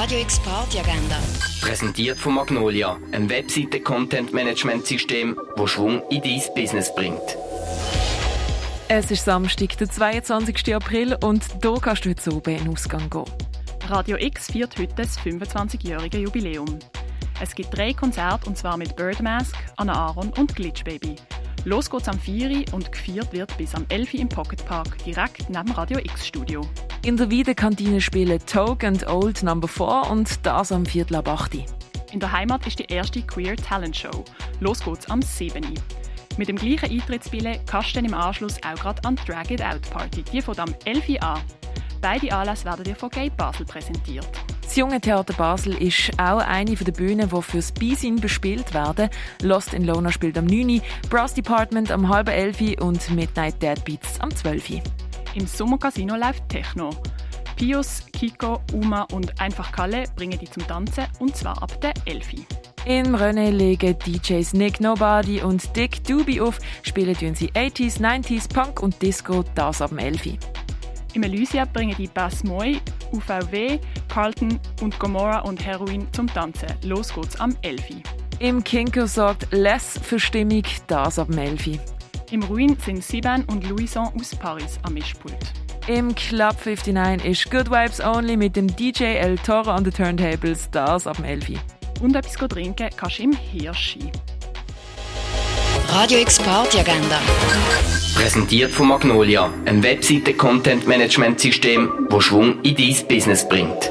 Radio X Party Agenda. Präsentiert von Magnolia, einem Webseiten-Content-Management-System, wo Schwung in dein Business bringt. Es ist Samstag, der 22. April und hier kannst du heute oben in den Ausgang gehen. Radio X feiert heute das 25-jährige Jubiläum. Es gibt drei Konzerte und zwar mit Birdmask, Anna Aaron und Glitch Baby. Los geht's am 4 und gefeiert wird bis am 11 im Pocket Park, direkt neben Radio X Studio. In der Wiedekantine spielen Toke and Old Number 4 und das am Viertel ab 8. In der Heimat ist die erste Queer Talent Show. Los geht's am 7. Mit dem gleichen Eintrittsbillett kannst du dann im Anschluss auch gerade an die Drag It Out Party. Die von am 11 an. Beide Anlässe werden dir von Gay Basel präsentiert. Das Junge Theater Basel ist auch eine der Bühnen, die fürs Beisein bespielt werden. Lost in Lona spielt am 9. Brass Department am halben 11. und Midnight Dead Beats am 12. Im Sommercasino läuft Techno. Pius, Kiko, Uma und Einfach Kalle bringen die zum Tanzen und zwar ab der 11. In René legen DJs Nick Nobody und Dick Doobie auf, spielen sie 80s, 90s, Punk und Disco, das ab dem 11. Im Elysia bringen die Bass Moi, UVW, Carlton und Gomorra und Heroin zum Tanzen. Los geht's am 11. Im Kinko sorgt Les für Stimmung, das ab dem 11. Im Ruin sind Siban und Louison aus Paris am Mischpult. Im Club 59 ist Good Vibes Only mit dem DJ El Toro an den Turntables, das ab dem 11. Und etwas trinken kannst du im Hirschi. Radio X Party Agenda. Präsentiert von Magnolia, einem Webseiten-Content-Management-System, wo Schwung in dein Business bringt.